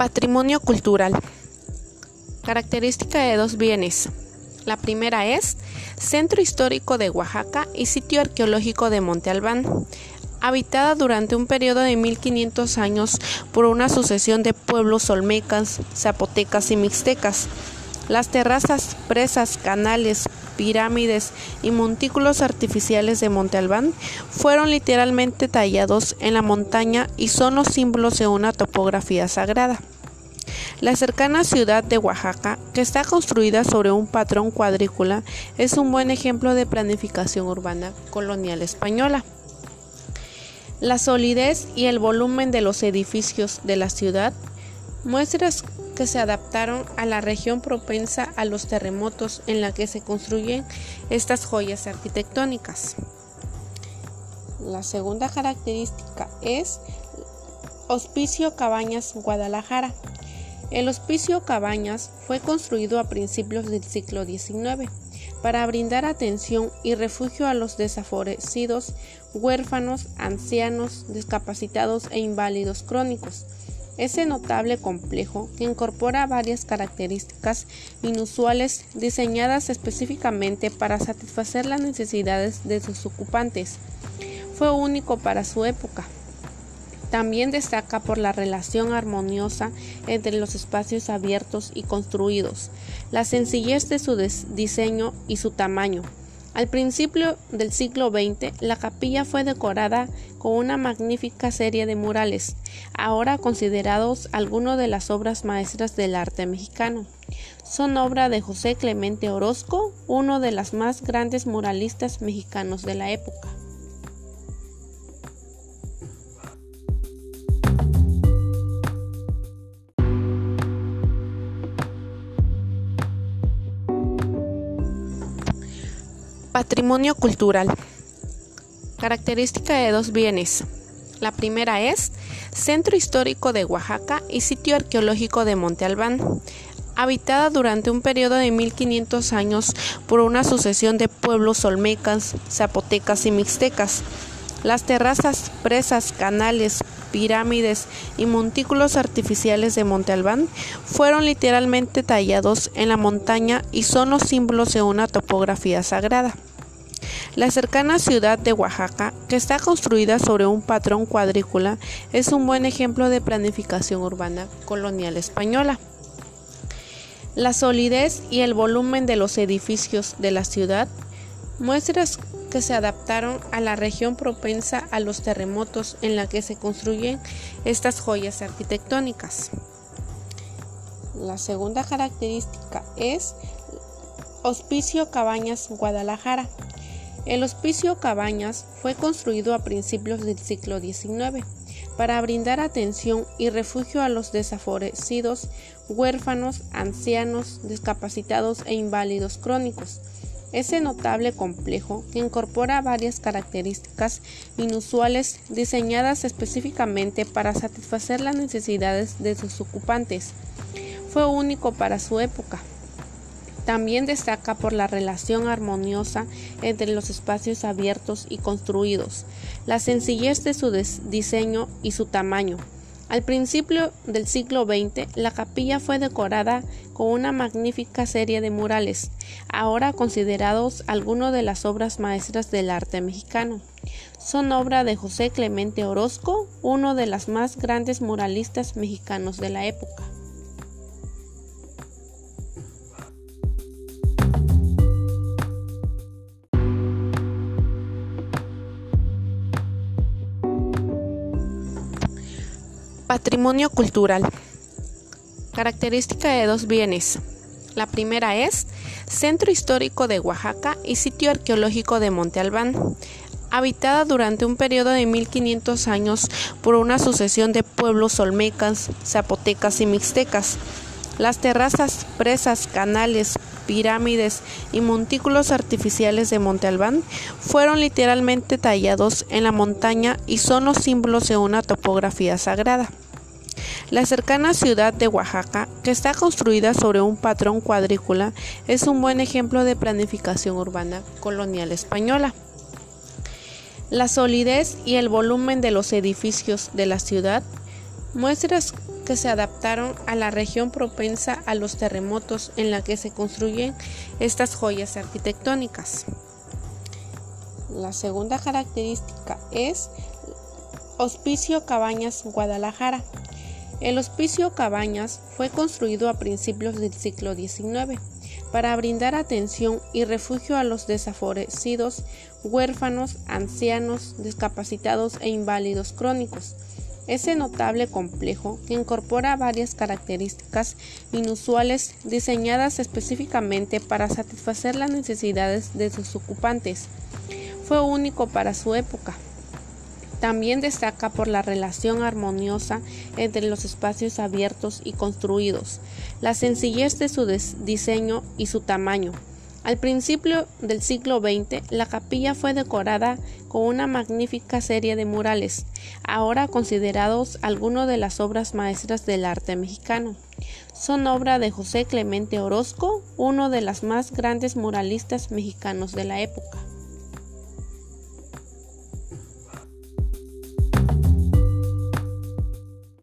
Patrimonio cultural. Característica de dos bienes. La primera es Centro Histórico de Oaxaca y Sitio Arqueológico de Monte Albán, habitada durante un periodo de 1500 años por una sucesión de pueblos olmecas, zapotecas y mixtecas. Las terrazas, presas, canales, pirámides y montículos artificiales de Monte Albán fueron literalmente tallados en la montaña y son los símbolos de una topografía sagrada. La cercana ciudad de Oaxaca, que está construida sobre un patrón cuadrícula, es un buen ejemplo de planificación urbana colonial española. La solidez y el volumen de los edificios de la ciudad muestras se adaptaron a la región propensa a los terremotos en la que se construyen estas joyas arquitectónicas. La segunda característica es Hospicio Cabañas Guadalajara. El Hospicio Cabañas fue construido a principios del siglo XIX para brindar atención y refugio a los desafavorecidos, huérfanos, ancianos, discapacitados e inválidos crónicos. Ese notable complejo, que incorpora varias características inusuales diseñadas específicamente para satisfacer las necesidades de sus ocupantes, fue único para su época. También destaca por la relación armoniosa entre los espacios abiertos y construidos, la sencillez de su diseño y su tamaño. Al principio del siglo XX, la capilla fue decorada con una magnífica serie de murales, ahora considerados algunas de las obras maestras del arte mexicano. Son obra de José Clemente Orozco, uno de los más grandes muralistas mexicanos de la época. Patrimonio cultural. Característica de dos bienes. La primera es Centro Histórico de Oaxaca y Sitio Arqueológico de Monte Albán, habitada durante un periodo de 1500 años por una sucesión de pueblos olmecas, zapotecas y mixtecas. Las terrazas, presas, canales, pirámides y montículos artificiales de Monte Albán fueron literalmente tallados en la montaña y son los símbolos de una topografía sagrada. La cercana ciudad de Oaxaca, que está construida sobre un patrón cuadrícula, es un buen ejemplo de planificación urbana colonial española. La solidez y el volumen de los edificios de la ciudad muestras que se adaptaron a la región propensa a los terremotos en la que se construyen estas joyas arquitectónicas. La segunda característica es Hospicio Cabañas Guadalajara. El Hospicio Cabañas fue construido a principios del siglo XIX para brindar atención y refugio a los desafavorecidos, huérfanos, ancianos, discapacitados e inválidos crónicos. Ese notable complejo, que incorpora varias características inusuales diseñadas específicamente para satisfacer las necesidades de sus ocupantes, fue único para su época. También destaca por la relación armoniosa entre los espacios abiertos y construidos, la sencillez de su diseño y su tamaño. Al principio del siglo XX, la capilla fue decorada con una magnífica serie de murales, ahora considerados algunas de las obras maestras del arte mexicano. Son obra de José Clemente Orozco, uno de los más grandes muralistas mexicanos de la época. Patrimonio cultural. Característica de dos bienes. La primera es Centro Histórico de Oaxaca y Sitio Arqueológico de Monte Albán, habitada durante un periodo de 1500 años por una sucesión de pueblos olmecas, zapotecas y mixtecas. Las terrazas, presas, canales, pirámides y montículos artificiales de Monte Albán fueron literalmente tallados en la montaña y son los símbolos de una topografía sagrada. La cercana ciudad de Oaxaca, que está construida sobre un patrón cuadrícula, es un buen ejemplo de planificación urbana colonial española. La solidez y el volumen de los edificios de la ciudad muestras que se adaptaron a la región propensa a los terremotos en la que se construyen estas joyas arquitectónicas. La segunda característica es Hospicio Cabañas Guadalajara. El Hospicio Cabañas fue construido a principios del siglo XIX para brindar atención y refugio a los desafavorecidos, huérfanos, ancianos, discapacitados e inválidos crónicos. Ese notable complejo que incorpora varias características inusuales diseñadas específicamente para satisfacer las necesidades de sus ocupantes. Fue único para su época. También destaca por la relación armoniosa entre los espacios abiertos y construidos, la sencillez de su diseño y su tamaño. Al principio del siglo XX, la capilla fue decorada con una magnífica serie de murales, ahora considerados algunas de las obras maestras del arte mexicano. Son obra de José Clemente Orozco, uno de los más grandes muralistas mexicanos de la época.